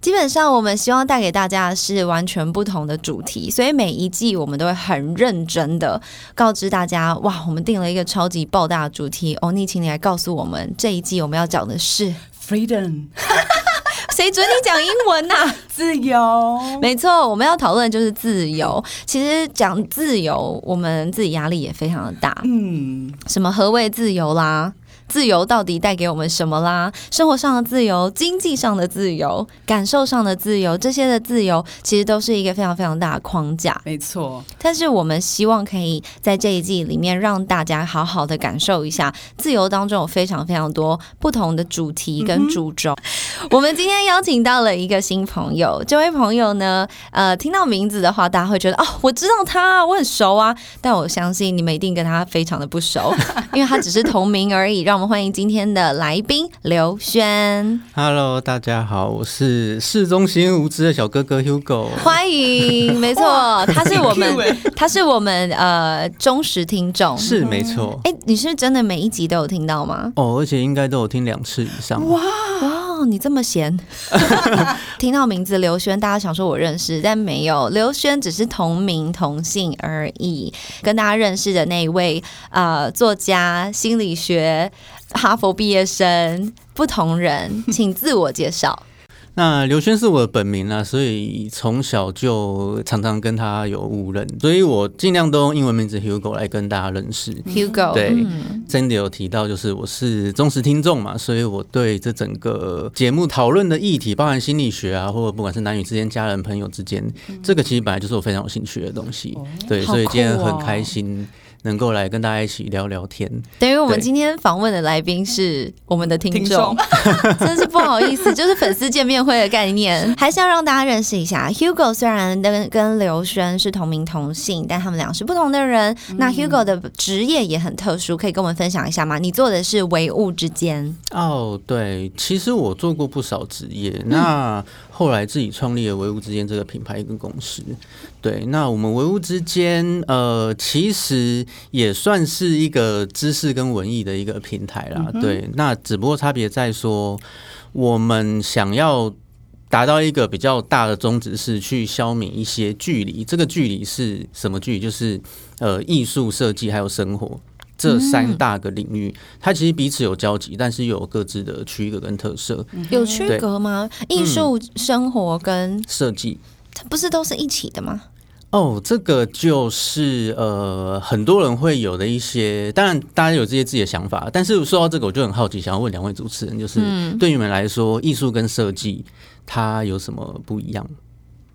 基本上，我们希望带给大家的是完全不同的主题，所以每一季我们都会很认真的告知大家，哇，我们定了一个超级爆大的主题。欧尼，请你来告诉我们，这一季我们要讲的是 Freedom，谁准你讲英文呐、自由。没错，我们要讨论的就是自由。其实讲自由，我们自己压力也非常的大。嗯，什么何谓自由啦？自由到底带给我们什么啦？生活上的自由、经济上的自由、感受上的自由，这些的自由其实都是一个非常非常大的框架。没错，但是我们希望可以在这一季里面让大家好好的感受一下，自由当中有非常非常多不同的主题跟主轴。我们今天邀请到了一个新朋友，这位朋友呢，呃，听到名字的话，大家会觉得哦，我知道他，我很熟啊。但我相信你们一定跟他非常的不熟，因为他只是同名而已。让我们欢迎今天的来宾刘轩，Hello，大家好，我是市中心无知的小哥哥 Hugo。欢迎。没错，他是我们他是我们呃忠实听众，是没错哎、你是真的每一集都有听到吗？哦，而且应该都有听两次以上。哇，哦你这么闲！听到名字刘轩，大家想说我认识，但没有，刘轩只是同名同姓而已。跟大家认识的那一位呃作家、心理学、哈佛毕业生，不同人，请自我介绍。那刘轩是我的本名啊，所以从小就常常跟他有误认，所以我尽量都用英文名字 Hugo 来跟大家认识。Hugo，对嗯真的有提到，就是我是忠实听众嘛，所以我对这整个节目讨论的议题，包含心理学啊，或者不管是男女之间、家人、朋友之间，这个其实本来就是我非常有兴趣的东西。对，所以今天很开心能够来跟大家一起聊聊天。等于我们今天访问的来宾是我们的听众，真是不好意思，就是粉丝见面会的概念，还是要让大家认识一下。Hugo 虽然跟跟刘轩是同名同姓，但他们俩是不同的人。那 Hugo 的职业也很特殊，可以跟我们分享一下吗？你做的是唯物之间，哦，对，其实我做过不少职业，那后来自己创立了唯物之间这个品牌跟公司。对，那我们唯物之间，呃，其实也算是一个知识跟文艺的一个平台啦。对，那只不过差别在说，我们想要。达到一个比较大的宗旨是去消弭一些距离，这个距离是什么距离？就是呃艺术设计还有生活这三大个领域，它其实彼此有交集，但是又有各自的区隔跟特色。有区隔吗？艺术、生活跟设计它不是都是一起的吗？哦，这个就是呃很多人会有的一些，当然大家有这些自己的想法，但是说到这个，我就很好奇，想要问两位主持人，就是、对你们来说，艺术跟设计它有什么不一样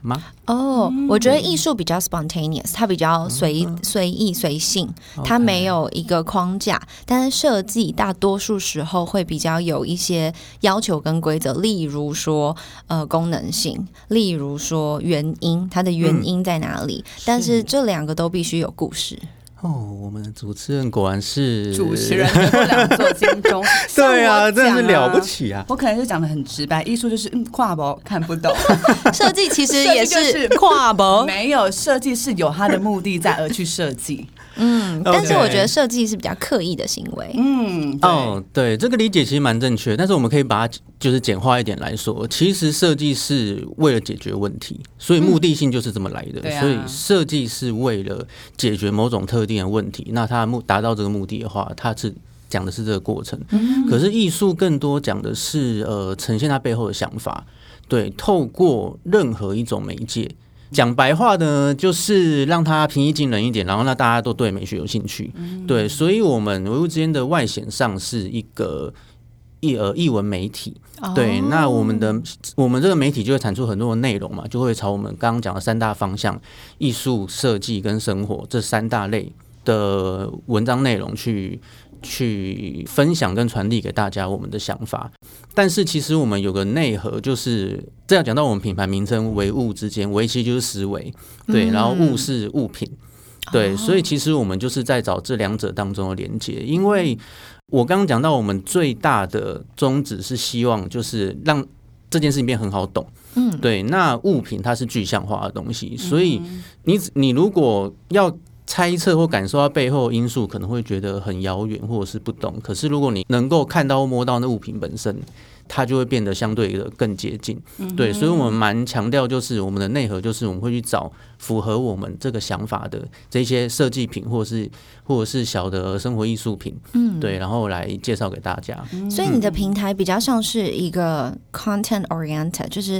吗？哦，我觉得艺术比较 spontaneous，它比较随随意随性，它没有一个框架。但是设计大多数时候会比较有一些要求跟规则，例如说呃功能性，例如说原因，它的原因在哪里？但是这两个都必须有故事。哦，我们的主持人果然是主持人两座金钟，对啊，真的是了不。起啊！我可能就讲的很直白，艺术就是嗯跨博看不懂，设计其实也就是 跨博，没有设计是有它的目的在而去设计。嗯，但是我觉得设计是比较刻意的行为。嗯，哦，对，这个理解其实蛮正确，但是我们可以把它就是简化一点来说，其实设计是为了解决问题，所以目的性就是这么来的。所以设计是为了解决某种特定的问题，那它目达到这个目的的话，它是讲的是这个过程。可是艺术更多讲的是呃呈现它背后的想法，对，透过任何一种媒介。讲白话呢，就是让它平易近人一点，然后让大家都对美学有兴趣。对，所以我们唯物之间的外显上是一个译呃译文媒体。对，那我们的我们这个媒体就会产出很多的内容嘛，就会朝我们刚刚讲的三大方向：艺术、设计跟生活这三大类的文章内容去去分享跟传递给大家我们的想法。但是其实我们有个内核，就是这要讲到我们品牌名称“唯物”之间，“唯”其实就是思维，对，然后“物”是物品。对，所以其实我们就是在找这两者当中的连接，因为我刚刚讲到，我们最大的宗旨是希望就是让这件事情变很好懂。嗯，对，那物品它是具象化的东西，所以你你如果要。猜测或感受到背后因素，可能会觉得很遥远或者是不懂。可是如果你能够看到摸到那物品本身，它就会变得相对的更接近。对，所以我们蛮强调，就是我们的内核，就是我们会去找符合我们这个想法的这些设计品，或者是或者是小的生活艺术品。嗯，对，然后来介绍给大家。所以你的平台比较像是一个 content oriented，就是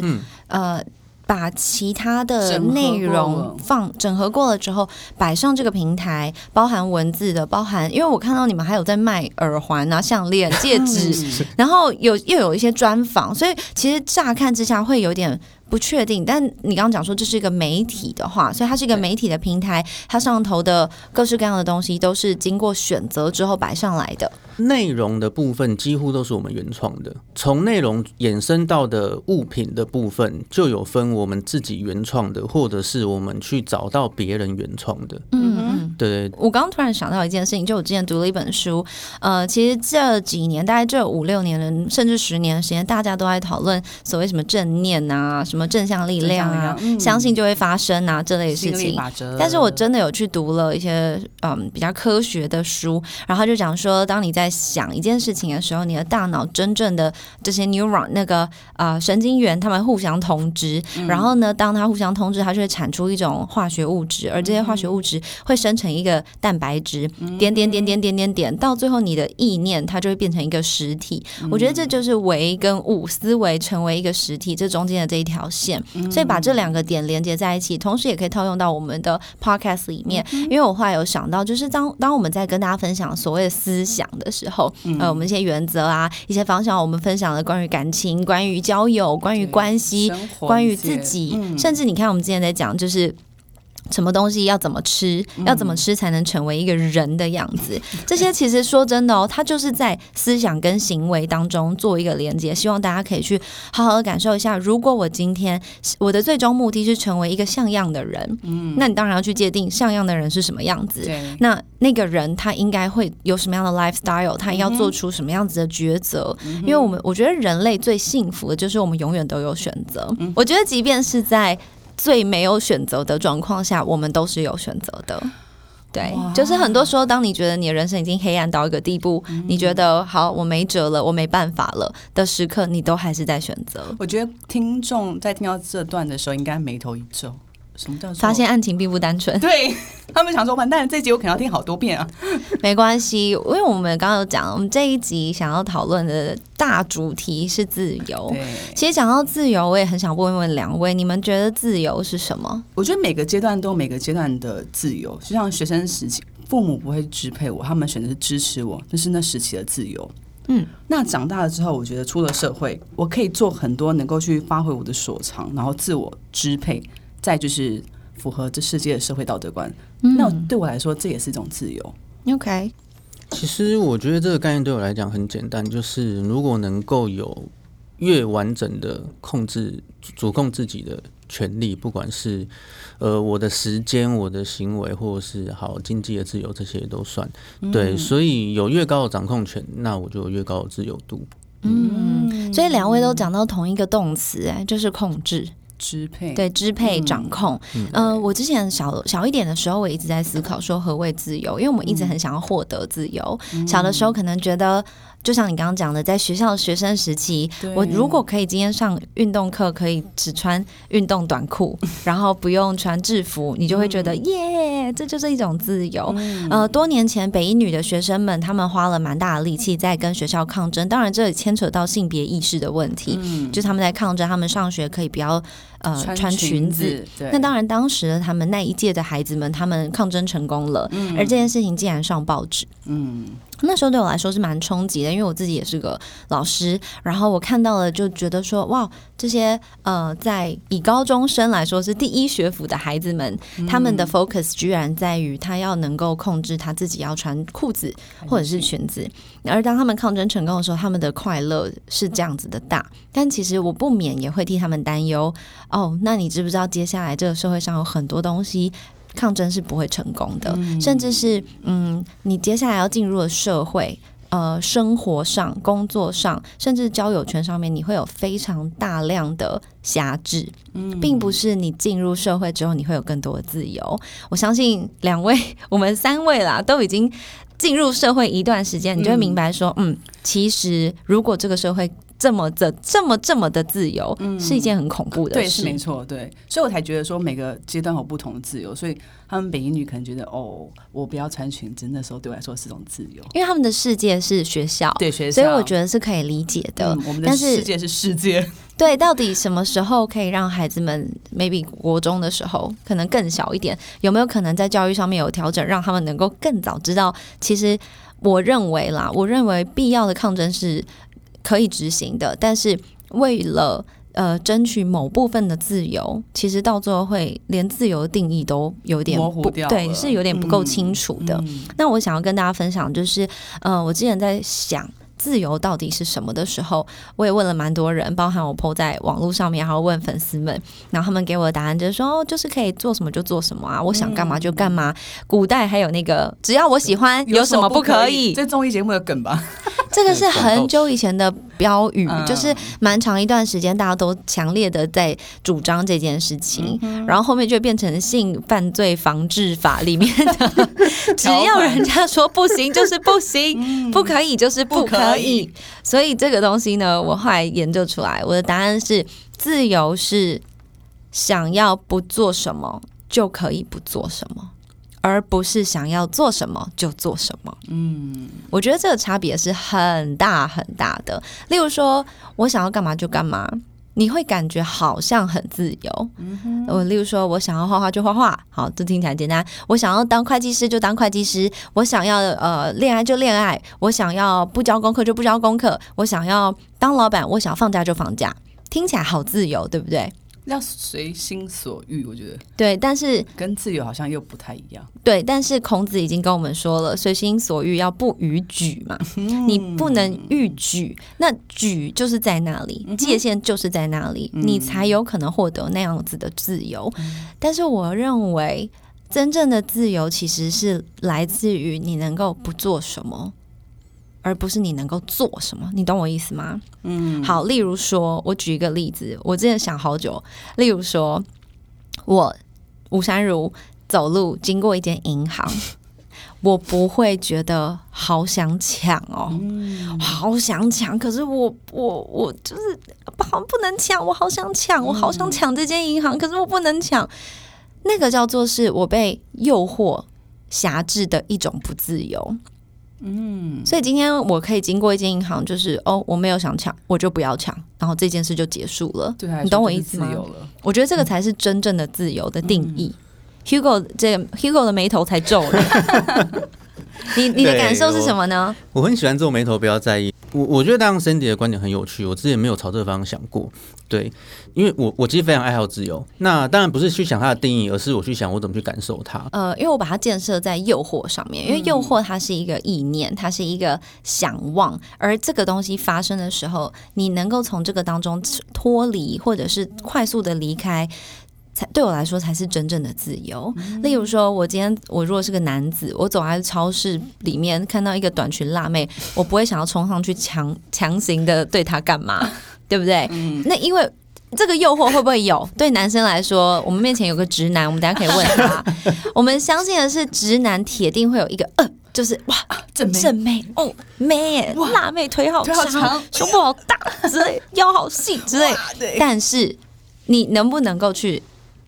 呃。把其他的内容放整合过了之后，摆上这个平台，包含文字的，包含，因为我看到你们还有在卖耳环啊、项链、戒指，然后有又有一些专访，所以其实乍看之下会有点。不确定，但你刚刚讲说这是一个媒体的话，所以它是一个媒体的平台，它上头的各式各样的东西都是经过选择之后摆上来的。内容的部分几乎都是我们原创的，从内容衍生到的物品的部分，就有分我们自己原创的，或者是我们去找到别人原创的。我刚刚突然想到一件事情，就我之前读了一本书，呃，其实这几年，大概这五六年的，甚至十年的时间，大家都在讨论所谓什么正念啊，什么。正向力量啊，相信就会发生啊，这类事情。但是我真的有去读了一些嗯比较科学的书，然后就讲说，当你在想一件事情的时候，你的大脑真正的这些 neuron 那个啊神经元，它们互相通知，然后呢，当它互相通知，它就会产出一种化学物质，而这些化学物质会生成一个蛋白质，点点点点点点点，到最后你的意念它就会变成一个实体。我觉得这就是唯跟物思维成为一个实体，这中间的这一条。线，所以把这两个点连接在一起，同时也可以套用到我们的 podcast 里面。因为我后来有想到，就是当当我们在跟大家分享所谓的思想的时候，呃，我们一些原则啊，一些方向，我们分享了关于感情、关于交友、关于关系、关于自己，甚至你看我们之前在讲，就是。什么东西要怎么吃？要怎么吃才能成为一个人的样子？这些其实说真的哦，它就是在思想跟行为当中做一个连接。希望大家可以去好好的感受一下。如果我今天我的最终目的是成为一个像样的人，嗯，那你当然要去界定像样的人是什么样子。那那个人他应该会有什么样的 lifestyle？他要做出什么样子的抉择？因为我们我觉得人类最幸福的就是我们永远都有选择。我觉得即便是在最没有选择的状况下，我们都是有选择的。对，就是很多时候，当你觉得你的人生已经黑暗到一个地步，你觉得好，我没辙了，我没办法了的时刻，你都还是在选择。我觉得听众在听到这段的时候，应该眉头一皱。什么叫发现案情并不单纯？对 他们想说，完蛋，这集我可能要听好多遍啊。没关系，因为我们刚刚有讲，我们这一集想要讨论的大主题是自由。其实讲到自由，我也很想问问两位，你们觉得自由是什么？我觉得每个阶段都有每个阶段的自由，就像学生时期，父母不会支配我，他们选择是支持我，那是那时期的自由。嗯，那长大了之后，我觉得出了社会，我可以做很多能够去发挥我的所长，然后自我支配。再就是符合这世界的社会道德观，那对我来说这也是一种自由。OK，其实我觉得这个概念对我来讲很简单，就是如果能够有越完整的控制、主控自己的权利，不管是呃我的时间、我的行为，或者是好经济的自由，这些都算对。所以有越高的掌控权，那我就有越高的自由度。嗯，所以两位都讲到同一个动词，哎，就是控制。支配。对支配掌控，呃，我之前小小一点的时候，我一直在思考说何谓自由，因为我们一直很想要获得自由。小的时候可能觉得。就像你刚刚讲的，在学校学生时期，我如果可以今天上运动课，可以只穿运动短裤，然后不用穿制服，你就会觉得耶，这就是一种自由。呃，多年前北一女的学生们，他们花了蛮大的力气在跟学校抗争，当然这也牵扯到性别意识的问题，就是他们在抗争，他们上学可以不要呃穿裙子。那当然，当时他们那一届的孩子们，他们抗争成功了，而这件事情竟然上报纸。嗯。那时候对我来说是蛮冲击的，因为我自己也是个老师，然后我看到了就觉得说，哇，这些呃，在以高中生来说是第一学府的孩子们，他们的 focus 居然在于他要能够控制他自己要穿裤子或者是裙子，而当他们抗争成功的时候，他们的快乐是这样子的大，但其实我不免也会替他们担忧。哦，那你知不知道接下来这个社会上有很多东西？抗争是不会成功的，甚至是嗯，你接下来要进入的社会。呃，生活上、工作上，甚至交友圈上面，你会有非常大量的辖制，嗯，并不是你进入社会之后你会有更多的自由。我相信两位，我们三位啦，都已经进入社会一段时间，你就会明白说，嗯，其实如果这个社会。这么的这么这么的自由，嗯是一件很恐怖的事。对，是没错，对，所以我才觉得说每个阶段有不同的自由。所以他们北英女可能觉得，哦，我不要穿裙子，那时候对我来说是种自由，因为他们的世界是学校，对学校，所以我觉得是可以理解的。我们的世界是世界，对，到底什么时候可以让孩子们，maybe 国中的时候，可能更小一点，有没有可能在教育上面有调整，让他们能够更早知道？其实我认为啦，我认为必要的抗争是。可以执行的，但是为了呃争取某部分的自由，其实到最后会连自由的定义都有点模糊掉对，是有点不够清楚的。那我想要跟大家分享，就是呃，我之前在想。自由到底是什么的时候，我也问了蛮多人，包含我 PO 在网络上面，然后问粉丝们，然后他们给我的答案就是说，哦，就是可以做什么就做什么啊，我想干嘛就干嘛。古代还有那个，只要我喜欢，有什么不可以？这综艺节目的梗吧？这个是很久以前的标语，就是蛮长一段时间大家都强烈的在主张这件事情，然后后面就变成性犯罪防治法里面的，只要人家说不行就是不行，不可以就是不可。可以，所以这个东西呢，我后来研究出来，我的答案是：自由是想要不做什么就可以不做什么，而不是想要做什么就做什么。嗯，我觉得这个差别是很大很大的。例如说，我想要干嘛就干嘛。你会感觉好像很自由。我例如说，我想要画画就画画，好，这听起来简单。我想要当会计师就当会计师，我想要呃恋爱就恋爱，我想要不交功课就不交功课，我想要当老板，我想放假就放假，听起来好自由，对不对？要随心所欲，我觉得对，但是跟自由好像又不太一样。对，但是孔子已经跟我们说了，随心所欲要不逾矩嘛，你不能逾矩，那矩就是在那里，界限就是在那里，你才有可能获得那样子的自由。但是我认为，真正的自由其实是来自于你能够不做什么。而不是你能够做什么，你懂我意思吗？嗯，好，例如说，我举一个例子，我真的想好久。例如说，我吴山如走路经过一间银行，我不会觉得好想抢哦，好想抢，可是我我我就是好不能抢，我好想抢，我好想抢这间银行，可是我不能抢。那个叫做是我被诱惑辖制的一种不自由。嗯，所以今天我可以经过一间银行，就是哦，我没有想抢，我就不要抢，然后这件事就结束了。对，你懂我意思吗？我觉得这个才是真正的自由的定义。Hugo 这 Hugo 的眉头才皱了。你你的感受是什么呢？我很喜欢皱眉头，不要在意。我我觉得当 Cindy 的观点很有趣，我之前没有朝这个方向想过。对，因为我我其实非常爱好自由。那当然不是去想它的定义，而是我去想我怎么去感受它。呃，因为我把它建设在诱惑上面，因为诱惑它是一个意念，它是一个想望，而这个东西发生的时候，你能够从这个当中脱离，或者是快速的离开。才对我来说才是真正的自由。例如说，我今天我如果是个男子，我走在超市里面看到一个短裙辣妹，我不会想要冲上去强强行的对她干嘛，对不对？那因为这个诱惑会不会有？对男生来说，我们面前有个直男，我们等下可以问他。我们相信的是，直男铁定会有一个呃，就是哇正妹正妹哦妹辣妹腿好长，胸部好大之类，腰好细之类。但是你能不能够去？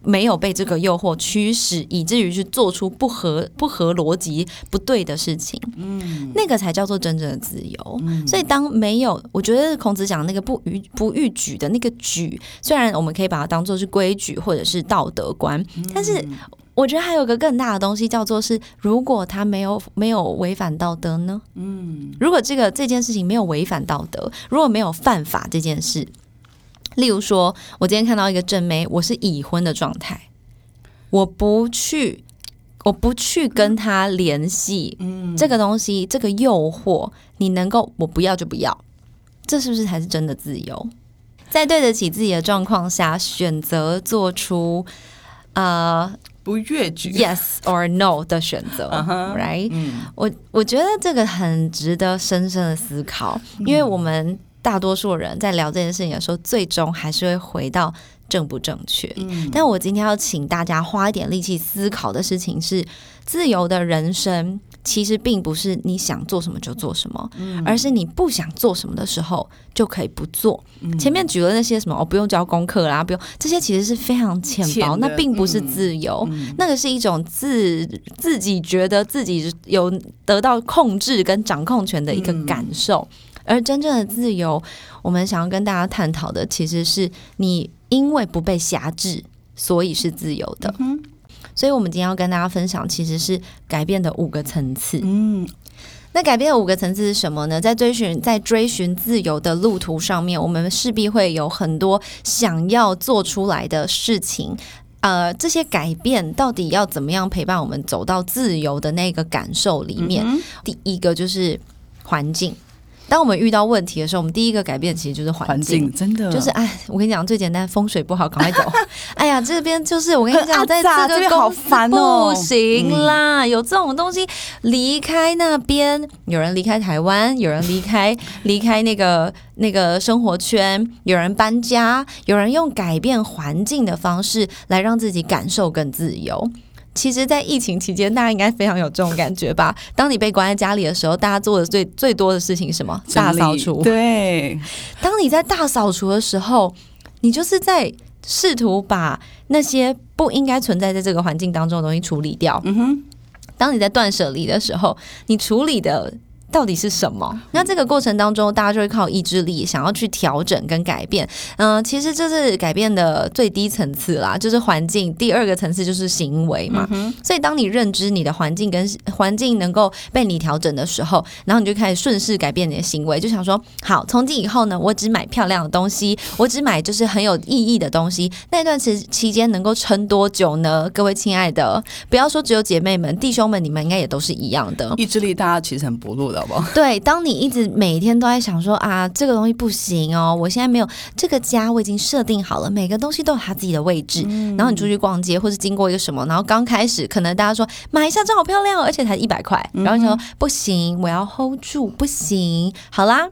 没有被这个诱惑驱使，以至于去做出不合不合逻辑、不对的事情，嗯，那个才叫做真正的自由。所以，当没有，我觉得孔子讲那个不逾不逾矩的那个矩，虽然我们可以把它当做是规矩或者是道德观，但是我觉得还有个更大的东西，叫做是如果他没有没有违反道德呢？嗯，如果这个这件事情没有违反道德，如果没有犯法这件事。例如说，我今天看到一个正妹，我是已婚的状态，我不去，我不去跟他联系，嗯，这个东西，这个诱惑，你能够，我不要就不要，这是不是才是真的自由？在对得起自己的状况下，选择做出，呃，不越矩，yes or no 的选择，right？嗯。我我觉得这个很值得深深的思考，因为我们大多数人在聊这件事情的时候，最终还是会回到正不正确。但我今天要请大家花一点力气思考的事情是，自由的人生。其实并不是你想做什么就做什么，而是你不想做什么的时候就可以不做。前面举了那些什么，哦，不用交功课啦，不用这些，其实是非常浅薄，那并不是自由，那个是一种自自己觉得自己有得到控制跟掌控权的一个感受。而真正的自由，我们想要跟大家探讨的，其实是你因为不被辖制，所以是自由的。所以，我们今天要跟大家分享，其实是改变的五个层次。嗯，那改变的五个层次是什么呢？在追寻在追寻自由的路途上面，我们势必会有很多想要做出来的事情。呃，这些改变到底要怎么样陪伴我们走到自由的那个感受里面？第一个就是环境。当我们遇到问题的时候，我们第一个改变其实就是环境，真的就是哎，我跟你讲最简单，风水不好，赶快走。哎呀，这边就是我跟你讲，在这个好烦哦，不行啦，有这种东西，离开那边，有人离开台湾，有人离开离开那个 那个生活圈，有人搬家，有人用改变环境的方式来让自己感受更自由。其实，在疫情期间，大家应该非常有这种感觉吧？当你被关在家里的时候，大家做的最最多的事情是什么？大扫除。对。当你在大扫除的时候，你就是在试图把那些不应该存在在这个环境当中的东西处理掉。嗯哼。当你在断舍离的时候，你处理的。到底是什么？那这个过程当中，大家就会靠意志力想要去调整跟改变。嗯，其实这是改变的最低层次啦，就是环境。第二个层次就是行为嘛。所以，当你认知你的环境跟环境能够被你调整的时候，然后你就开始顺势改变你的行为，就想说：好，从今以后呢，我只买漂亮的东西，我只买就是很有意义的东西。那段时期间能够撑多久呢？各位亲爱的，不要说只有姐妹们、弟兄们，你们应该也都是一样的。意志力，大家其实很薄弱的。对，当你一直每天都在想说啊，这个东西不行哦，我现在没有这个家，我已经设定好了，每个东西都有它自己的位置。然后你出去逛街，或是经过一个什么，然后刚开始可能大家说买一下，这好漂亮哦，而且才一百块，然后你说不行，我要 hold 住，不行。好啦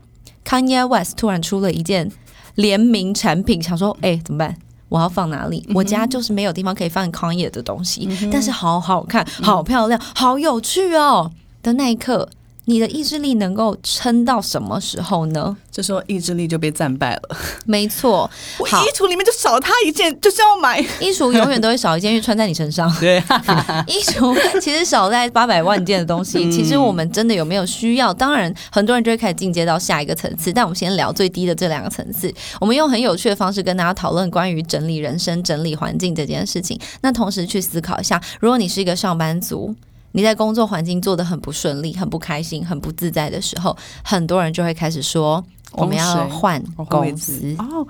，Kanye West 突然出了一件联名产品，想说哎怎么办？我要放哪里？我家就是没有地方可以放 Kanye 的东西，但是好好看，好漂亮，好有趣哦的那一刻。你的意志力能够撑到什么时候呢？这时候意志力就被战败了。没错，我衣橱里面就少它一件，就是要买衣橱，永远都会少一件，因为穿在你身上。对，衣橱其实少在八百万件的东西。其实我们真的有没有需要？当然，很多人就会开始进阶到下一个层次。但我们先聊最低的这两个层次。我们用很有趣的方式跟大家讨论关于整理人生、整理环境这件事情。那同时去思考一下，如果你是一个上班族。你在工作环境做的很不顺利、很不开心、很不自在的时候，很多人就会开始说：“我们要换公司哦，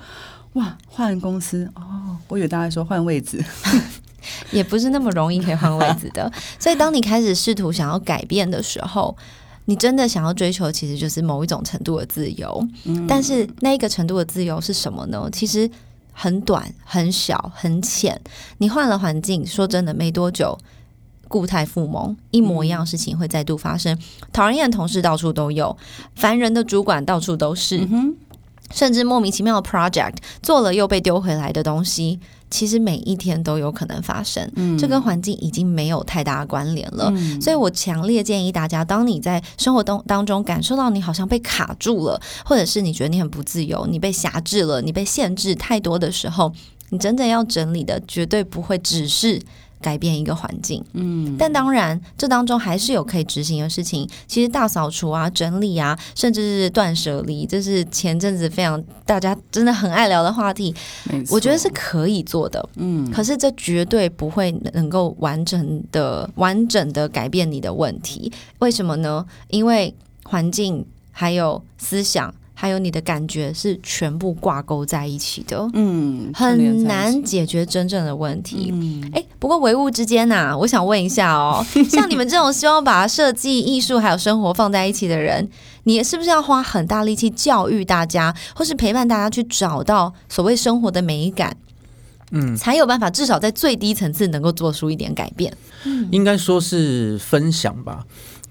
哇，换公司哦，我以为大家说换位置，也不是那么容易可以换位置的。所以，当你开始试图想要改变的时候，你真的想要追求，其实就是某一种程度的自由。但是，那一个程度的自由是什么呢？其实很短、很小、很浅。你换了环境，说真的，没多久。固态复萌，一模一样事情会再度发生。讨人厌的同事到处都有，烦人的主管到处都是，甚至莫名其妙的 project 做了又被丢回来的东西，其实每一天都有可能发生。这跟环境已经没有太大的关联了。所以我强烈建议大家，当你在生活当当中感受到你好像被卡住了，或者是你觉得你很不自由，你被辖制了，你被限制太多的时候，你真正要整理的绝对不会只是。改变一个环境，嗯，但当然，这当中还是有可以执行的事情。其实大扫除啊、整理啊，甚至是断舍离，这是前阵子非常大家真的很爱聊的话题。我觉得是可以做的，嗯，可是这绝对不会能够完整的、完整的改变你的问题。为什么呢？因为环境还有思想。还有你的感觉是全部挂钩在一起的，嗯，很难解决真正的问题。嗯，哎，不过唯物之间呐，我想问一下哦，像你们这种希望把设计、艺术还有生活放在一起的人，你是不是要花很大力气教育大家，或是陪伴大家去找到所谓生活的美感？嗯，才有办法至少在最低层次能够做出一点改变。嗯应该说是分享吧。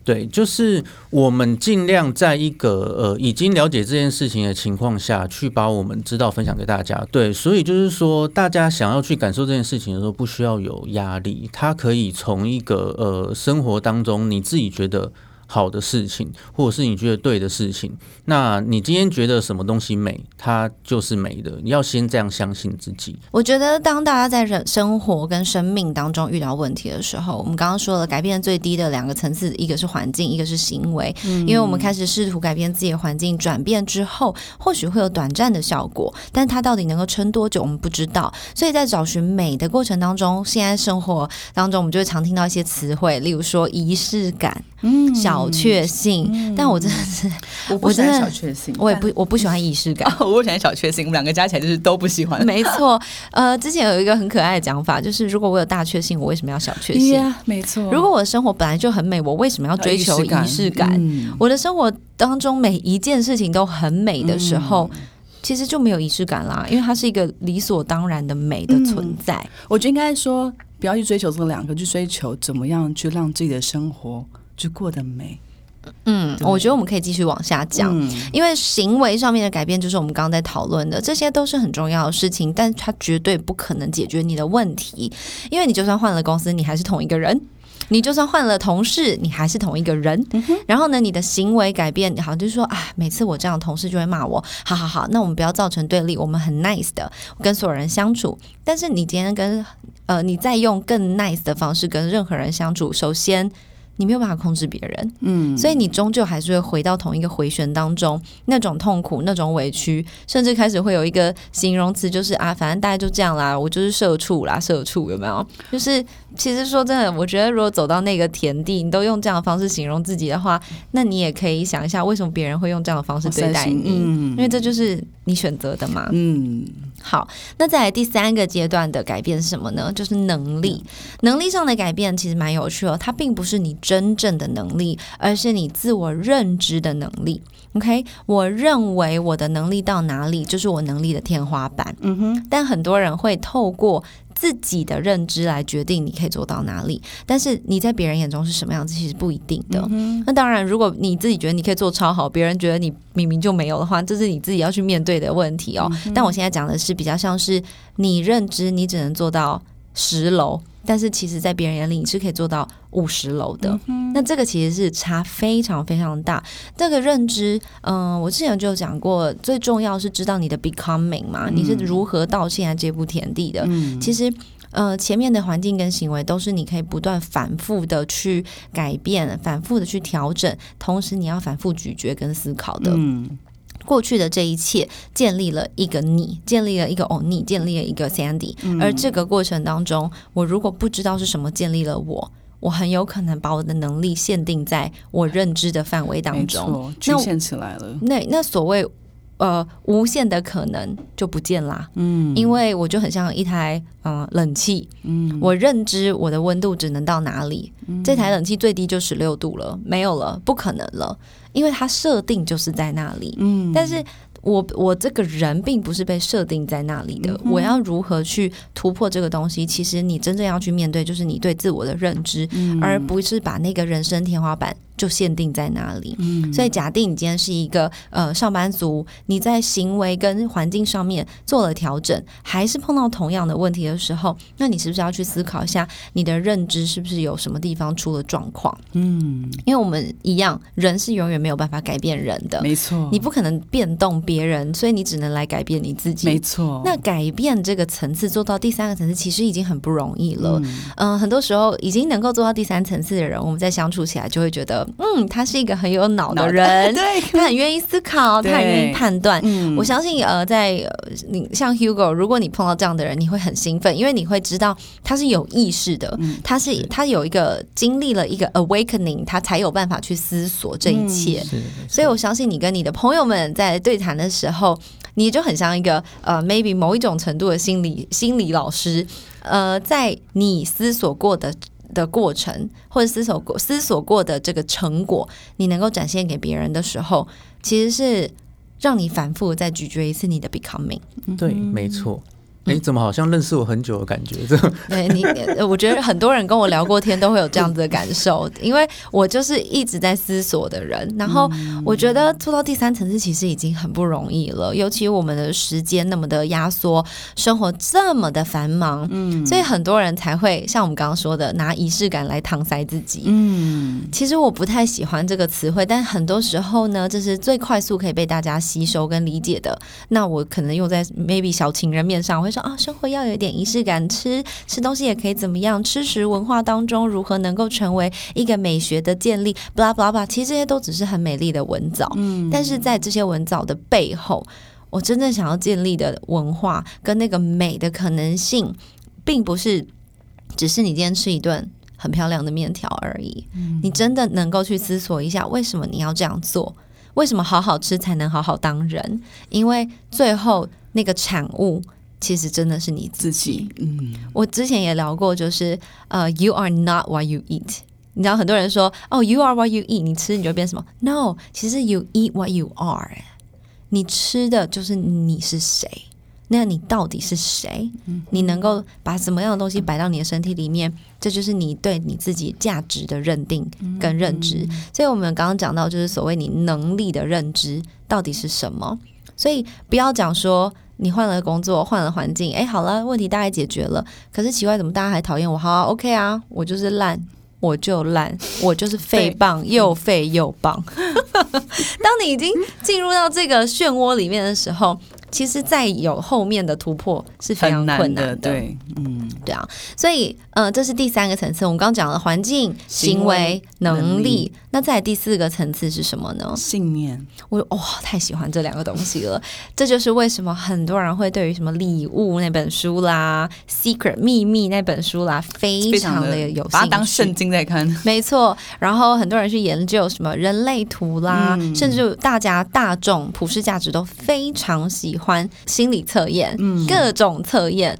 对，就是我们尽量在一个呃已经了解这件事情的情况下去把我们知道分享给大家。对，所以就是说，大家想要去感受这件事情的时候，不需要有压力，他可以从一个呃生活当中你自己觉得。好的事情，或者是你觉得对的事情，那你今天觉得什么东西美，它就是美的。你要先这样相信自己。我觉得，当大家在人生活跟生命当中遇到问题的时候，我们刚刚说了，改变最低的两个层次，一个是环境，一个是行为。嗯因为我们开始试图改变自己的环境，转变之后，或许会有短暂的效果，但它到底能够撑多久，我们不知道。所以在找寻美的过程当中，现在生活当中，我们就会常听到一些词汇，例如说仪式感，嗯，小。小确幸，但我真的是，我不喜欢小确幸，我也不，我不喜欢仪式感，我不喜欢小确幸，我们两个加起来就是都不喜欢。没错，呃，之前有一个很可爱的讲法，就是如果我有大确幸，我为什么要小确幸？没错，如果我的生活本来就很美，我为什么要追求仪式感？我的生活当中每一件事情都很美的时候，其实就没有仪式感啦，因为它是一个理所当然的美的存在。我觉得应该说，不要去追求这两个，去追求怎么样去让自己的生活。就过得美，嗯，我觉得我们可以继续往下讲，因为行为上面的改变就是我们刚刚在讨论的，这些都是很重要的事情，但它绝对不可能解决你的问题，因为你就算换了公司，你还是同一个人；你就算换了同事，你还是同一个人。然后呢，你的行为改变，好像就是说啊，每次我这样，同事就会骂我，好好好，那我们不要造成对立，我们很 nice 的跟所有人相处。但是你今天跟呃，你再用更 nice 的方式跟任何人相处，首先。你没有办法控制别人，嗯，所以你终究还是会回到同一个回旋当中，那种痛苦、那种委屈，甚至开始会有一个形容词，就是啊，反正大家就这样啦，我就是社畜啦，社畜有没有？就是其实说真的，我觉得如果走到那个田地，你都用这样的方式形容自己的话，那你也可以想一下，为什么别人会用这样的方式对待你？因为这就是你选择的嘛，嗯。好，那再来第三个阶段的改变是什么呢？就是能力，能力上的改变其实蛮有趣哦。它并不是你真正的能力，而是你自我认知的能力。OK，我认为我的能力到哪里，就是我能力的天花板。嗯哼，但很多人会透过。自己的认知来决定你可以做到哪里，但是你在别人眼中是什么样子，其实不一定的。那当然，如果你自己觉得你可以做超好，别人觉得你明明就没有的话，这是你自己要去面对的问题哦。但我现在讲的是比较像是你认知你只能做到十楼。但是其实，在别人眼里，你是可以做到五十楼的。那这个其实是差非常非常大。这个认知，嗯，我之前就有讲过，最重要是知道你的 becoming 嘛，你是如何到现在这步田地的。其实，呃，前面的环境跟行为都是你可以不断反复的去改变，反复的去调整，同时你要反复咀嚼跟思考的。过去的这一切建立了一个你，建立了一个哦你，建立了一个 Sandy。而这个过程当中，我如果不知道是什么建立了我，我很有可能把我的能力限定在我认知的范围当中，局限起来了。那那所谓呃无限的可能就不见啦。嗯，因为我就很像一台嗯冷气。嗯，我认知我的温度只能到哪里，这台冷气最低就十六度了，没有了，不可能了。因为它设定就是在那里，嗯，但是我我这个人并不是被设定在那里的，我要如何去突破这个东西？其实你真正要去面对，就是你对自我的认知，而不是把那个人生天花板。就限定在那里，所以假定你今天是一个呃上班族，你在行为跟环境上面做了调整，还是碰到同样的问题的时候，那你是不是要去思考一下你的认知是不是有什么地方出了状况？嗯，因为我们一样，人是永远没有办法改变人的，没错，你不可能变动别人，所以你只能来改变你自己，没错。那改变这个层次做到第三个层次，其实已经很不容易了。嗯，很多时候已经能够做到第三层次的人，我们在相处起来就会觉得。嗯，他是一个很有脑的人，对，他很愿意思考，他很愿意判断。我相信，呃，在你像 Hugo，如果你碰到这样的人，你会很兴奋，因为你会知道他是有意识的，他是他有一个经历了一个 awakening，他才有办法去思索这一切。所以我相信你跟你的朋友们在对谈的时候，你就很像一个呃，maybe 某一种程度的心理心理老师，呃，在你思索过的。的过程，或者思索过、思索过的这个成果，你能够展现给别人的时候，其实是让你反复再咀嚼一次你的 becoming。对，没错。哎，怎么好像认识我很久的感觉？这 对你，我觉得很多人跟我聊过天都会有这样子的感受，因为我就是一直在思索的人。然后我觉得做到第三层次其实已经很不容易了，尤其我们的时间那么的压缩，生活这么的繁忙，嗯，所以很多人才会像我们刚刚说的，拿仪式感来搪塞自己。嗯，其实我不太喜欢这个词汇，但很多时候呢，这是最快速可以被大家吸收跟理解的。那我可能用在 maybe 小情人面上会。说啊，生活要有一点仪式感，吃吃东西也可以怎么样？吃食文化当中如何能够成为一个美学的建立？巴拉巴拉巴拉，其实这些都只是很美丽的文藻。嗯，但是在这些文藻的背后，我真正想要建立的文化跟那个美的可能性，并不是只是你今天吃一顿很漂亮的面条而已。嗯，你真的能够去思索一下，为什么你要这样做？为什么好好吃才能好好当人？因为最后那个产物。其实真的是你自己。嗯，我之前也聊过，就是呃，you are not what you eat。你知道很多人说，哦，you are what you eat，你吃你就变什么？No，其实 you eat what you are。你吃的就是你是谁。那你到底是谁？你能够把什么样的东西摆到你的身体里面？这就是你对你自己价值的认定跟认知。所以我们刚刚讲到，就是所谓你能力的认知到底是什么？所以不要讲说。你换了工作，换了环境，哎，好了，问题大概解决了。可是奇怪，怎么大家还讨厌我？好，OK 啊，我就是烂，我就烂，我就是废棒，又废又棒。当你已经进入到这个漩涡里面的时候。其实再有后面的突破是非常困难的，对，嗯，对啊，所以，呃，这是第三个层次。我们刚刚讲了环境、行为、能力，那在第四个层次是什么呢？信念。我哇，太喜欢这两个东西了。这就是为什么很多人会对于什么礼物那本书啦、Secret 秘密那本书啦，非常的有，把它当圣经在看。没错。然后很多人去研究什么人类图啦，甚至大家大众普世价值都非常喜。欢心理测验，各种测验，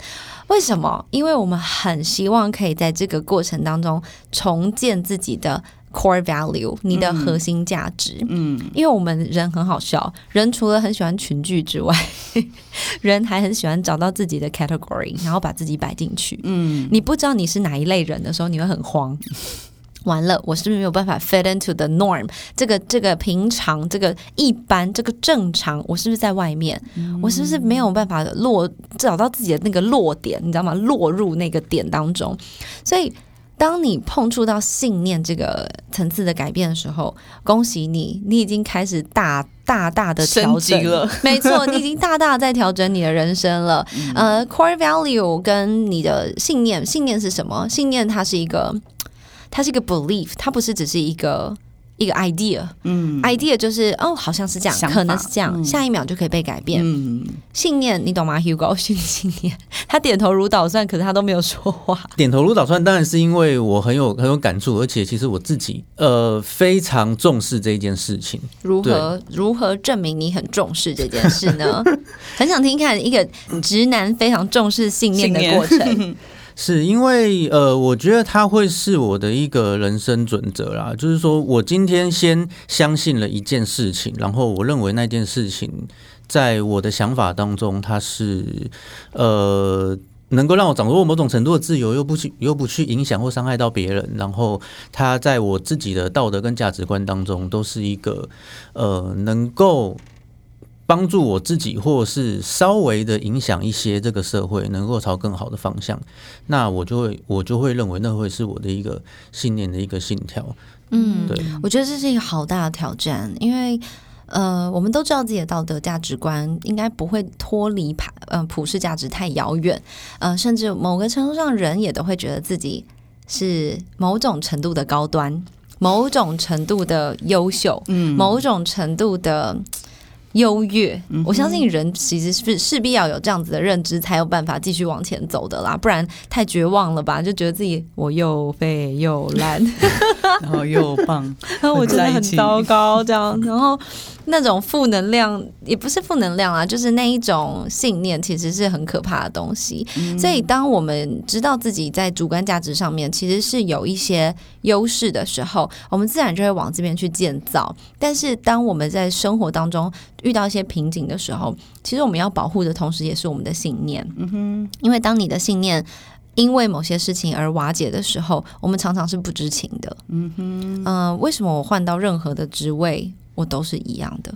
为什么？因为我们很希望可以在这个过程当中重建自己的 core value，你的核心价值。嗯，因为我们人很好笑，人除了很喜欢群聚之外，人还很喜欢找到自己的 category，然后把自己摆进去。嗯，你不知道你是哪一类人的时候，你会很慌。完了，我是不是没有办法 fit into the norm？这个这个平常，这个一般，这个正常，我是不是在外面？我是不是没有办法落找到自己的那个落点？你知道吗？落入那个点当中。所以，当你碰触到信念这个层次的改变的时候，恭喜你，你已经开始大大大的调整了。没错，你已经大大在调整你的人生了。呃，core value 跟你的信念，信念是什么？信念它是一个。它是一个 belief，它不是只是一个一个 idea，嗯，idea 就是哦，好像是这样，可能是这样，下一秒就可以被改变。嗯，信念你懂吗？Hugo 信 信念，他点头如捣蒜，可是他都没有说话。点头如捣蒜，当然是因为我很有很有感触，而且其实我自己呃非常重视这件事情。如何如何证明你很重视这件事呢？很想听看一个直男非常重视信念的过程。是因为呃，我觉得它会是我的一个人生准则啦。就是说我今天先相信了一件事情，然后我认为那件事情在我的想法当中，它是呃能够让我掌握某种程度的自由，又不去又不去影响或伤害到别人。然后它在我自己的道德跟价值观当中，都是一个呃能够。帮助我自己，或是稍微的影响一些这个社会，能够朝更好的方向，那我就会我就会认为那会是我的一个信念的一个信条。嗯，对，我觉得这是一个好大的挑战，因为呃，我们都知道自己的道德价值观应该不会脱离普嗯普世价值太遥远，呃，甚至某个程度上，人也都会觉得自己是某种程度的高端，某种程度的优秀，嗯，某种程度的。优越，我相信人其实是势必要有这样子的认知，才有办法继续往前走的啦，不然太绝望了吧？就觉得自己我又废又烂，然后又棒，然 后我真的很糟糕，这样，然后。那种负能量也不是负能量啊，就是那一种信念，其实是很可怕的东西。所以，当我们知道自己在主观价值上面其实是有一些优势的时候，我们自然就会往这边去建造。但是，当我们在生活当中遇到一些瓶颈的时候，其实我们要保护的同时，也是我们的信念。嗯哼，因为当你的信念因为某些事情而瓦解的时候，我们常常是不知情的。嗯哼，嗯，为什么我换到任何的职位，我都是一样的？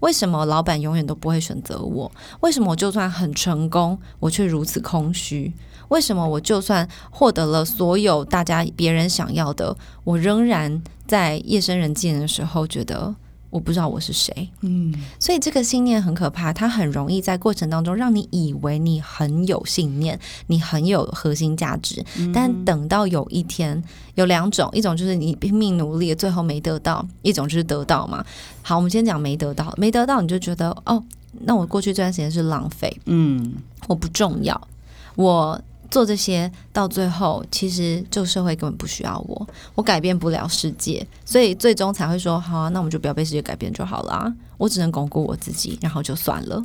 为什么老板永远都不会选择我？为什么我就算很成功，我却如此空虚？为什么我就算获得了所有大家别人想要的，我仍然在夜深人静的时候觉得我不知道我是谁？嗯，所以这个信念很可怕，它很容易在过程当中让你以为你很有信念，你很有核心价值，但等到有一天有两种，一种就是你拼命努力最后没得到，一种就是得到嘛。好，我们先讲没得到，没得到你就觉得哦，那我过去这段时间是浪费，嗯，我不重要，我。做这些到最后，其实旧社会根本不需要我，我改变不了世界，所以最终才会说好啊，那我们就不要被世界改变就好了。我只能巩固我自己，然后就算了。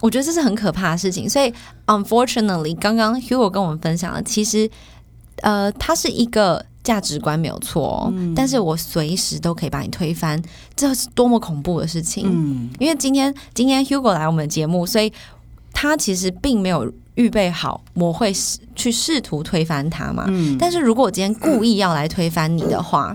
我觉得这是很可怕的事情。所以，unfortunately，刚刚 Hugo 跟我们分享了，其实呃，它是一个价值观没有错，但是我随时都可以把你推翻，这是多么恐怖的事情。嗯，因为今天今天 Hugo 来我们的节目，所以他其实并没有。预备好，我会试去试图推翻他嘛？嗯。但是如果我今天故意要来推翻你的话，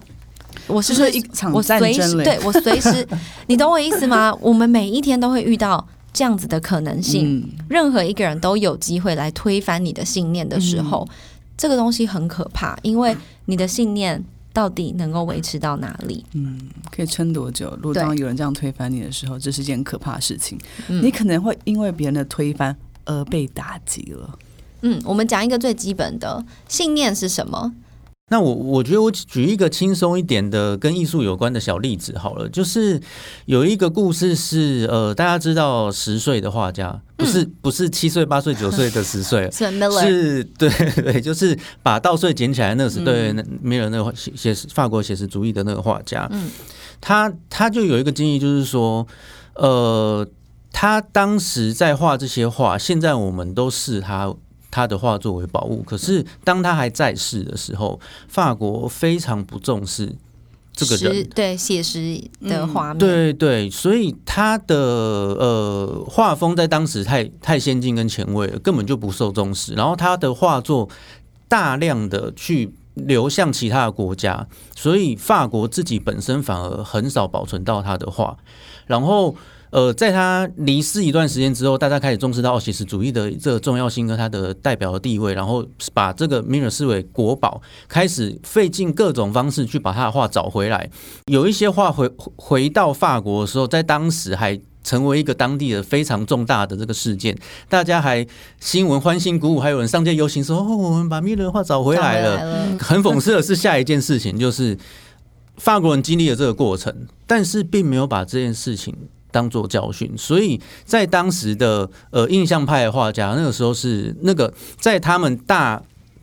我是说一场我随时对我随时，你懂我意思吗？我们每一天都会遇到这样子的可能性，任何一个人都有机会来推翻你的信念的时候，这个东西很可怕，因为你的信念到底能够维持到哪里？嗯，可以撑多久？如果当有人这样推翻你的时候，这是件可怕的事情。你可能会因为别人的推翻。而被打击了。嗯，我们讲一个最基本的信念是什么？那我我觉得我举一个轻松一点的跟艺术有关的小例子好了，就是有一个故事是呃，大家知道十岁的画家，不是不是七岁八岁九岁的十岁，是，对对，就是把稻穗捡起来那个是对没有那个写写法国写实主义的那个画家，嗯，他他就有一个建议，就是说呃。他当时在画这些画，现在我们都视他他的画作为宝物。可是当他还在世的时候，法国非常不重视这个人，对写实的画面，对对，所以他的呃画风在当时太太先进跟前卫了，根本就不受重视。然后他的画作大量的去流向其他的国家，所以法国自己本身反而很少保存到他的画，然后。呃，在他离世一段时间之后，大家开始重视到写实主义的这个重要性跟他的代表的地位，然后把这个米尔视为国宝，开始费尽各种方式去把他的画找回来。有一些画回回到法国的时候，在当时还成为一个当地的非常重大的这个事件，大家还新闻欢欣鼓舞，还有人上街游行说：“哦，我们把米勒的画找回来了。”很讽刺的是，下一件事情就是法国人经历了这个过程，但是并没有把这件事情。当做教训，所以在当时的呃印象派的画家，那个时候是那个在他们大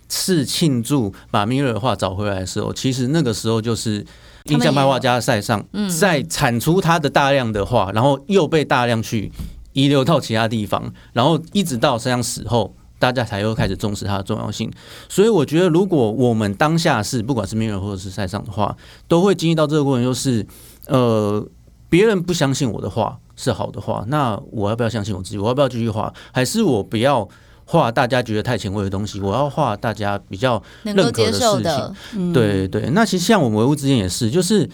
肆庆祝把米勒的画找回来的时候，其实那个时候就是印象派画家赛上在产出他的大量的画，然后又被大量去遗留到其他地方，然后一直到这样死后，大家才又开始重视它的重要性。所以我觉得，如果我们当下是不管是米勒或者是赛上的话，都会经历到这个过程，就是呃。别人不相信我的话是好的话，那我要不要相信我自己？我要不要继续画？还是我不要画大家觉得太前卫的东西？我要画大家比较认可的事情。对对，那其实像我们唯物之间也是，就是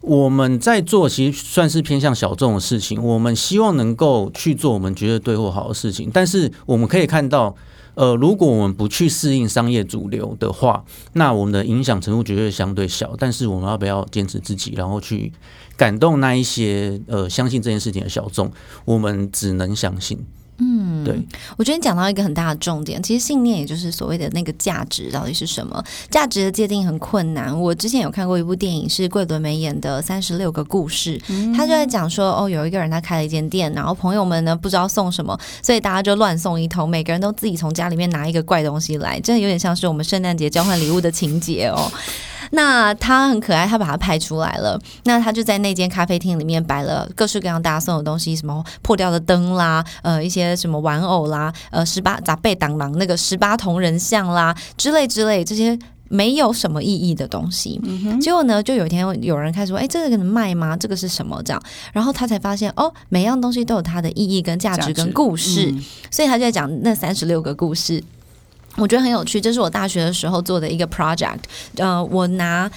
我们在做，其实算是偏向小众的事情。我们希望能够去做我们觉得对或好的事情，但是我们可以看到。呃，如果我们不去适应商业主流的话，那我们的影响程度绝对相对小。但是我们要不要坚持自己，然后去感动那一些呃相信这件事情的小众？我们只能相信。嗯，对，我觉得你讲到一个很大的重点，其实信念也就是所谓的那个价值到底是什么？价值的界定很困难。我之前有看过一部电影，是桂纶镁演的《三十六个故事》，他就在讲说，哦，有一个人他开了一间店，然后朋友们呢不知道送什么，所以大家就乱送一通，每个人都自己从家里面拿一个怪东西来，真的有点像是我们圣诞节交换礼物的情节哦。那他很可爱，他把它拍出来了。那他就在那间咖啡厅里面摆了各式各样大家送的东西，什么破掉的灯啦，呃，一些什么玩偶啦，呃，十八咋被挡狼那个十八铜人像啦，之类之类这些没有什么意义的东西。结果呢，就有一天有人开始说：“哎，这个能卖吗？这个是什么？”这样，然后他才发现哦，每样东西都有它的意义跟价值跟故事，所以他就在讲那三十六个故事。我觉得很有趣，这是我大学的时候做的一个 project。呃，我拿。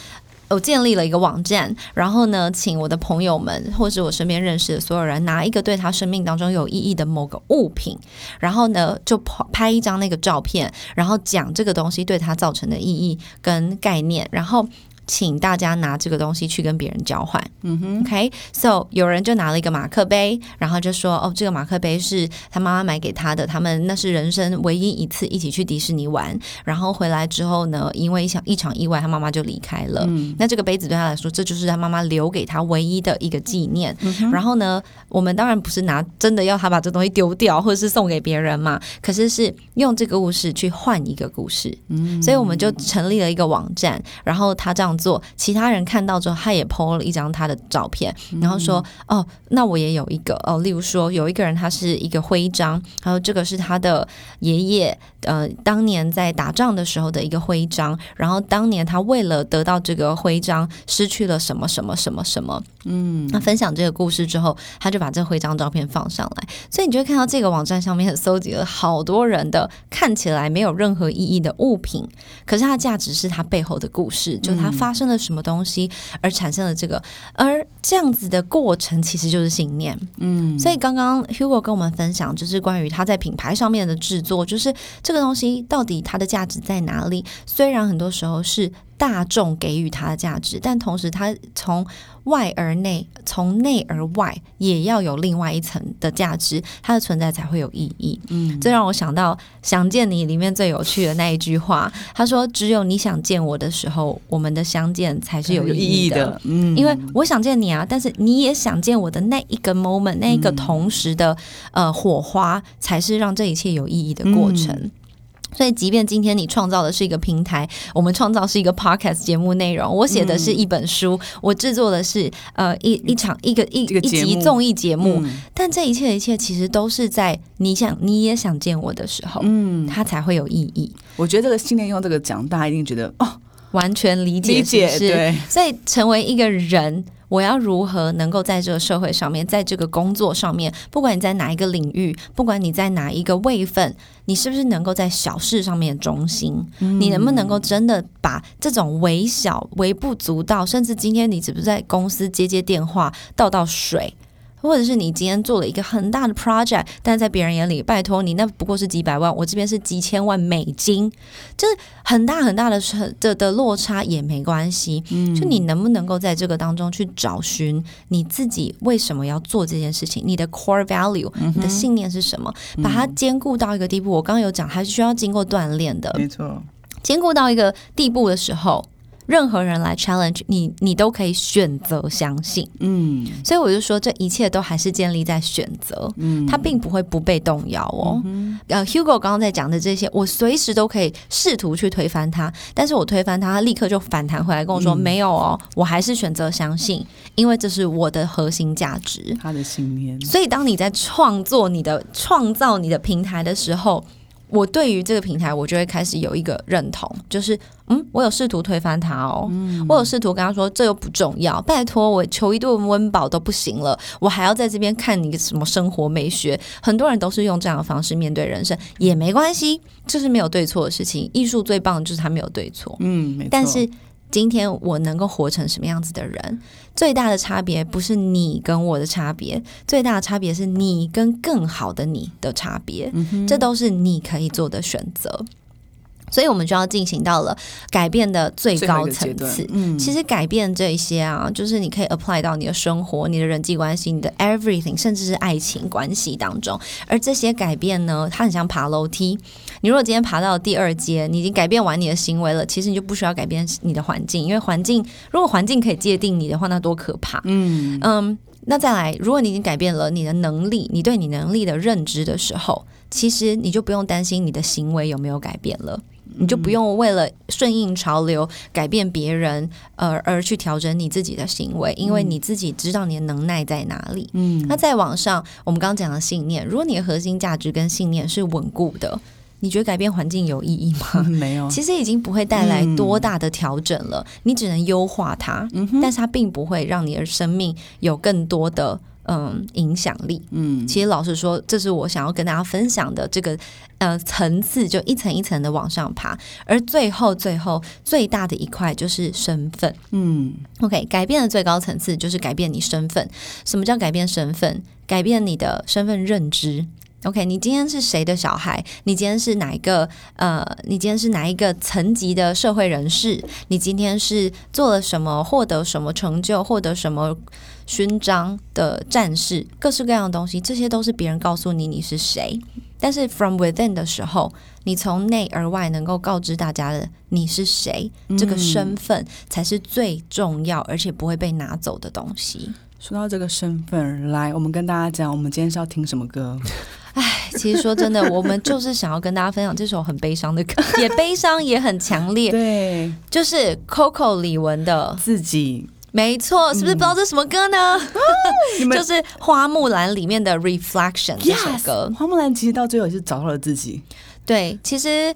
我建立了一个网站，然后呢，请我的朋友们或是我身边认识的所有人拿一个对他生命当中有意义的某个物品，然后呢，就拍一张那个照片，然后讲这个东西对他造成的意义跟概念，然后。请大家拿这个东西去跟别人交换。嗯哼，OK，So 有人就拿了一个马克杯，然后就说：“哦，这个马克杯是他妈妈买给他的，他们那是人生唯一一次一起去迪士尼玩。然后回来之后呢，因为一场一场意外，他妈妈就离开了。嗯那这个杯子对他来说，这就是他妈妈留给他唯一的一个纪念。然后呢，我们当然不是拿真的要他把这东西丢掉，或者是送给别人嘛，可是是用这个故事去换一个故事。嗯，所以我们就成立了一个网站，然后他这样。做其他人看到之后，他也 PO 了一张他的照片，然后说：“哦，那我也有一个哦。”例如说，有一个人他是一个徽章，然后这个是他的爷爷呃当年在打仗的时候的一个徽章，然后当年他为了得到这个徽章，失去了什么什么什么什么。嗯，那分享这个故事之后，他就把这徽章照片放上来，所以你就会看到这个网站上面搜集了好多人的看起来没有任何意义的物品，可是它的价值是它背后的故事，就它发。发生了什么东西而产生了这个，而这样子的过程其实就是信念。嗯，所以刚刚 Hugo 跟我们分享，就是关于他在品牌上面的制作，就是这个东西到底它的价值在哪里？虽然很多时候是。大众给予它的价值，但同时它从外而内，从内而外，也要有另外一层的价值，它的存在才会有意义。嗯，这让我想到《想见你》里面最有趣的那一句话，他说：“只有你想见我的时候，我们的相见才是有意义的。”嗯，因为我想见你啊，但是你也想见我的那一个 moment，那一个同时的呃火花，才是让这一切有意义的过程。所以，即便今天你创造的是一个平台，我们创造是一个 podcast 节目内容，我写的是一本书，我制作的是呃一一场一个一一集综艺节目，但这一切一切其实都是在你想你也想见我的时候，嗯，它才会有意义。我觉得这个信念用这个讲，大家一定觉得哦，完全理解，理解对。所以，成为一个人。我要如何能够在这个社会上面，在这个工作上面，不管你在哪一个领域，不管你在哪一个位份，你是不是能够在小事上面中心？你能不能够真的把这种微小、微不足道，甚至今天你只是在公司接接电话、倒倒水？或者是你今天做了一个很大的 project，但在别人眼里，拜托你那不过是几百万，我这边是几千万美金，就是很大很大的的的落差也没关系。嗯，就你能不能够在这个当中去找寻你自己为什么要做这件事情？你的 core value，你的信念是什么？把它兼顾到一个地步。我刚刚有讲，还是需要经过锻炼的。没错，兼顾到一个地步的时候。任何人来 challenge 你，你都可以选择相信。嗯，所以我就说，这一切都还是建立在选择。嗯，它并不会不被动摇哦。呃，Hugo 刚刚在讲的这些，我随时都可以试图去推翻它，但是我推翻他，他立刻就反弹回来跟我说：“没有哦，我还是选择相信，因为这是我的核心价值。”他的信念。所以，当你在创作你的、创造你的平台的时候。我对于这个平台，我就会开始有一个认同，就是嗯，我有试图推翻他哦，我有试图跟他说这又不重要，拜托我求一顿温饱都不行了，我还要在这边看你什么生活美学？很多人都是用这样的方式面对人生，也没关系，这是没有对错的事情。艺术最棒的就是它没有对错，嗯。但是今天我能够活成什么样子的人？最大的差别不是你跟我的差别，最大的差别是你跟更好的你的差别。这都是你可以做的选择。所以，我们就要进行到了改变的最高层次。嗯，其实改变这一些啊，就是你可以 apply 到你的生活、你的人际关系、你的 everything，甚至是爱情关系当中。而这些改变呢，它很像爬楼梯。你如果今天爬到第二阶，你已经改变完你的行为了，其实你就不需要改变你的环境，因为环境如果环境可以界定你的话，那多可怕。嗯嗯，那再来，如果你已经改变了你的能力，你对你能力的认知的时候，其实你就不用担心你的行为有没有改变了。你就不用为了顺应潮流、改变别人，而而去调整你自己的行为，因为你自己知道你的能耐在哪里。嗯，那再往上，我们刚刚讲的信念，如果你的核心价值跟信念是稳固的。你觉得改变环境有意义吗？没有，其实已经不会带来多大的调整了，你只能优化它，但是它并不会让你的生命有更多的。嗯，影响力。嗯，其实老实说，这是我想要跟大家分享的这个呃层次，就一层一层的往上爬，而最后最后最大的一块就是身份。嗯，OK，改变的最高层次就是改变你身份。什么叫改变身份？改变你的身份认知。OK，你今天是谁的小孩？你今天是哪一个？呃，你今天是哪一个层级的社会人士？你今天是做了什么？获得什么成就？获得什么勋章的战士？各式各样的东西，这些都是别人告诉你你是谁。但是 from within 的时候，你从内而外能够告知大家的你是谁，这个身份才是最重要，而且不会被拿走的东西。说到这个身份，来，我们跟大家讲，我们今天是要听什么歌？唉，其实说真的，我们就是想要跟大家分享这首很悲伤的歌，也悲伤也很强烈。对，就是 Coco 李玟的自己，没错，是不是不知道这什么歌呢？就是《花木兰》里面的 Reflection 这首歌。花木兰其实到最后也是找到了自己。对，其实。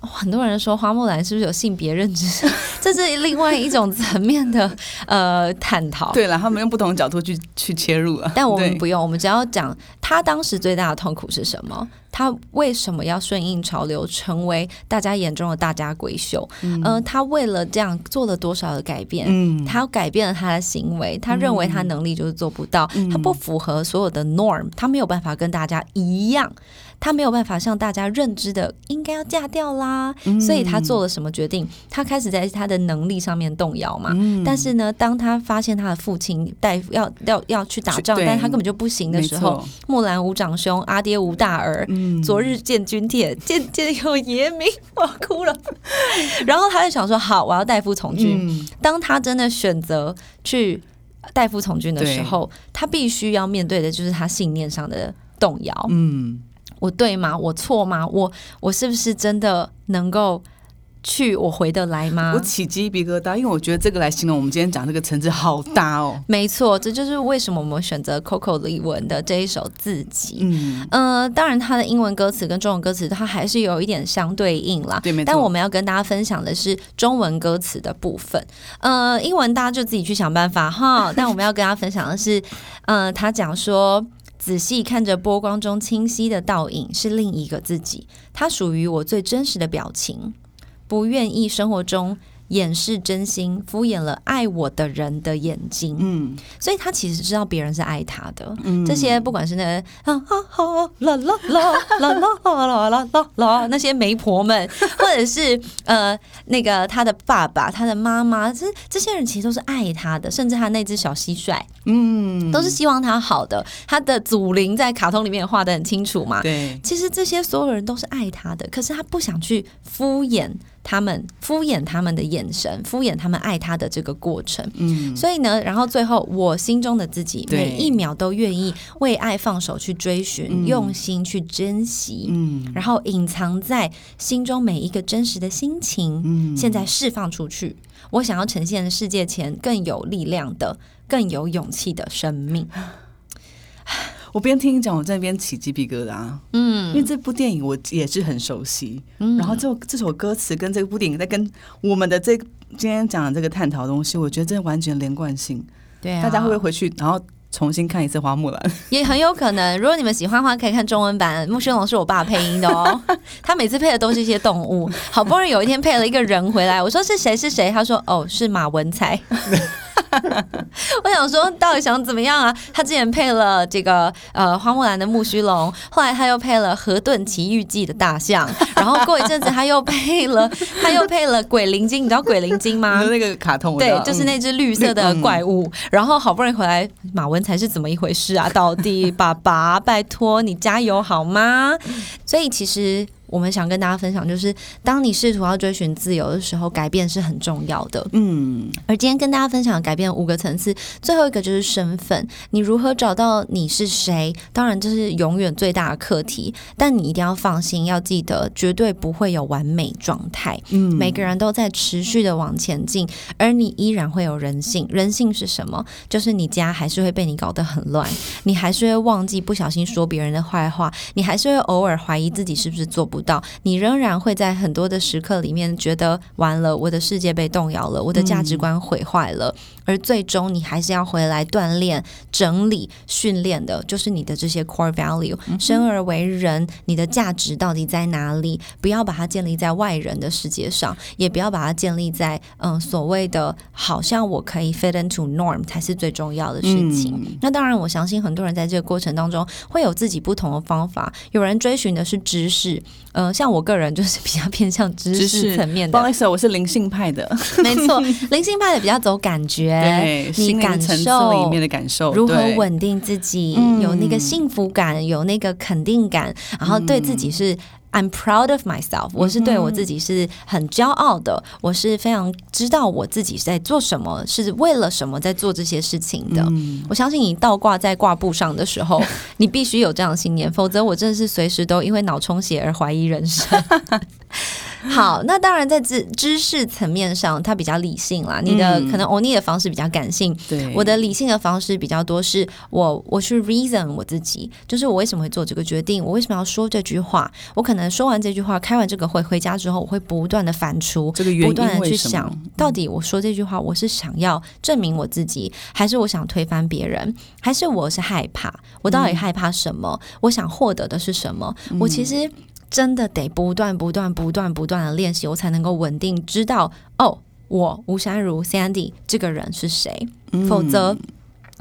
很多人说花木兰是不是有性别认知？这是另外一种层面的呃探讨。对了，他们用不同的角度去去切入啊，但我们不用，我们只要讲他当时最大的痛苦是什么？他为什么要顺应潮流，成为大家眼中的大家闺秀？嗯，他为了这样做了多少的改变？嗯，他改变了他的行为，他认为他能力就是做不到，他不符合所有的 norm，他没有办法跟大家一样。他没有办法像大家认知的应该要嫁掉啦，所以他做了什么决定？他开始在他的能力上面动摇嘛。但是呢，当他发现他的父亲带要要要去打仗，但他根本就不行的时候，木兰无长兄，阿爹无大儿，昨日见军帖，见见有爷名，我哭了。然后他就想说：好，我要代父从军。当他真的选择去代父从军的时候，他必须要面对的就是他信念上的动摇。嗯。我对吗？我错吗？我我是不是真的能够去？我回得来吗？我起鸡皮疙瘩，因为我觉得这个来形容我们今天讲这个层次好大哦。没错，这就是为什么我们选择 Coco 李玟的这一首《自己》。嗯，呃，当然它的英文歌词跟中文歌词它还是有一点相对应啦。对，但我们要跟大家分享的是中文歌词的部分。呃，英文大家就自己去想办法哈。但我们要跟大家分享的是，呃，他讲说。仔细看着波光中清晰的倒影，是另一个自己。它属于我最真实的表情。不愿意生活中。掩饰真心，敷衍了爱我的人的眼睛。嗯，所以他其实知道别人是爱他的。嗯，这些不管是那啊啊啊啦啦啦啦啦啦啦啦那些媒婆们，或者是呃那个他的爸爸、他的妈妈，这这些人其实都是爱他的，甚至他那只小蟋蟀，嗯，都是希望他好的。他的祖灵在卡通里面画的很清楚嘛。对，其实这些所有人都是爱他的，可是他不想去敷衍。他们敷衍他们的眼神，敷衍他们爱他的这个过程。嗯，所以呢，然后最后我心中的自己，每一秒都愿意为爱放手去追寻，用心去珍惜。嗯，然后隐藏在心中每一个真实的心情，嗯，现在释放出去。我想要呈现世界前更有力量的、更有勇气的生命。我边听你讲，我在那边起鸡皮疙瘩。嗯，因为这部电影我也是很熟悉。嗯，然后这这首歌词跟这部电影在跟我们的这今天讲的这个探讨东西，我觉得这完全连贯性。对啊，大家会不会回去然后重新看一次《花木兰》？也很有可能。如果你们喜欢的话，可以看中文版。木须龙是我爸配音的哦，他每次配的都是一些动物。好不容易有一天配了一个人回来，我说是谁是谁？他说哦，是马文才。我想说，到底想怎么样啊？他之前配了这个呃花木兰的木须龙，后来他又配了《河顿奇遇记》的大象，然后过一阵子他又配了他又配了鬼灵精，你知道鬼灵精吗？那个卡通对，就是那只绿色的怪物。然后好不容易回来，马文才是怎么一回事啊？到底爸爸，拜托你加油好吗？所以其实。我们想跟大家分享，就是当你试图要追寻自由的时候，改变是很重要的。嗯，而今天跟大家分享改变五个层次，最后一个就是身份。你如何找到你是谁？当然这是永远最大的课题，但你一定要放心，要记得绝对不会有完美状态。嗯，每个人都在持续的往前进，而你依然会有人性。人性是什么？就是你家还是会被你搞得很乱，你还是会忘记不小心说别人的坏话，你还是会偶尔怀疑自己是不是做不。不到，你仍然会在很多的时刻里面觉得完了，我的世界被动摇了，我的价值观毁坏了。而最终，你还是要回来锻炼、整理、训练的，就是你的这些 core value。生而为人，你的价值到底在哪里？不要把它建立在外人的世界上，也不要把它建立在嗯所谓的好像我可以 fit into norm 才是最重要的事情。那当然，我相信很多人在这个过程当中会有自己不同的方法。有人追寻的是知识，嗯，像我个人就是比较偏向知识层面的。不好意思，我是灵性派的，没错，灵性派的比较走感觉。对，你感受里面的感受，如何稳定自己，有那个幸福感，有那个肯定感，然后对自己是 I'm proud of myself，我是对我自己是很骄傲的，我是非常知道我自己在做什么，是为了什么在做这些事情的。我相信你倒挂在挂布上的时候，你必须有这样的信念，否则我真的是随时都因为脑充血而怀疑人生。好，那当然在知知识层面上，它比较理性啦。你的可能欧尼的方式比较感性，对我的理性的方式比较多，是我我去 reason 我自己，就是我为什么会做这个决定，我为什么要说这句话，我可能说完这句话，开完这个会回家之后，我会不断的反刍，这个原因不断的去想到底我说这句话，我是想要证明我自己，还是我想推翻别人，还是我是害怕，我到底害怕什么？我想获得的是什么？我其实。真的得不断、不断、不断、不断的练习，我才能够稳定知道哦，我吴珊如 Sandy 这个人是谁。否则，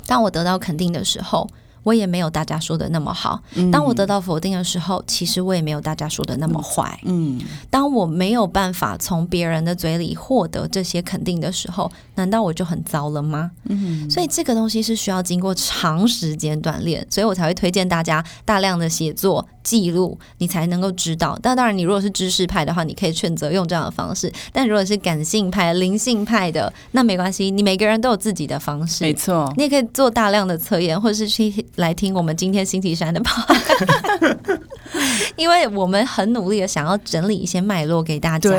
当我得到肯定的时候。我也没有大家说的那么好。当我得到否定的时候，其实我也没有大家说的那么坏。嗯，当我没有办法从别人的嘴里获得这些肯定的时候，难道我就很糟了吗？嗯，所以这个东西是需要经过长时间锻炼，所以我才会推荐大家大量的写作记录，你才能够知道。但当然，你如果是知识派的话，你可以选择用这样的方式；但如果是感性派、灵性派的，那没关系，你每个人都有自己的方式。没错，你也可以做大量的测验，或者是去。来听我们今天星期三的 吧，因为我们很努力的想要整理一些脉络给大家。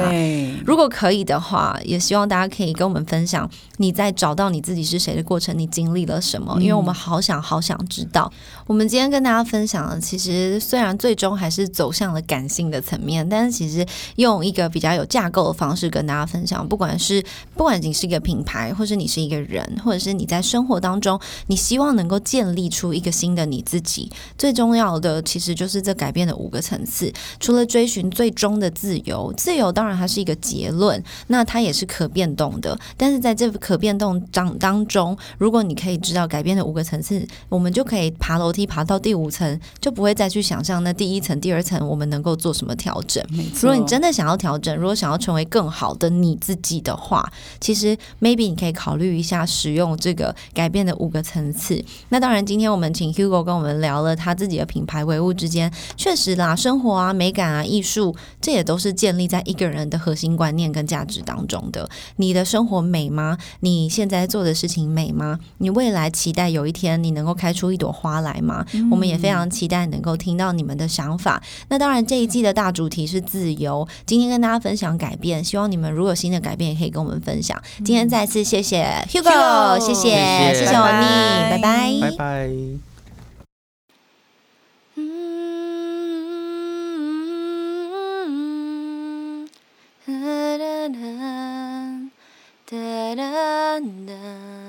如果可以的话，也希望大家可以跟我们分享你在找到你自己是谁的过程，你经历了什么？因为我们好想好想知道。我们今天跟大家分享的，其实虽然最终还是走向了感性的层面，但是其实用一个比较有架构的方式跟大家分享。不管是不管你是一个品牌，或是你是一个人，或者是你在生活当中，你希望能够建立出一个。新的你自己最重要的，其实就是这改变的五个层次。除了追寻最终的自由，自由当然它是一个结论，那它也是可变动的。但是在这可变动当当中，如果你可以知道改变的五个层次，我们就可以爬楼梯爬到第五层，就不会再去想象那第一层、第二层我们能够做什么调整。如果你真的想要调整，如果想要成为更好的你自己的话，其实 maybe 你可以考虑一下使用这个改变的五个层次。那当然，今天我们。请 Hugo 跟我们聊了他自己的品牌唯物之间，确实啦，生活啊、美感啊、艺术，这也都是建立在一个人的核心观念跟价值当中的。你的生活美吗？你现在做的事情美吗？你未来期待有一天你能够开出一朵花来吗？我们也非常期待能够听到你们的想法。那当然，这一季的大主题是自由。今天跟大家分享改变，希望你们如果有新的改变，也可以跟我们分享。今天再次谢谢 Hugo，谢谢谢谢欧尼，拜拜，拜拜。Da da da da da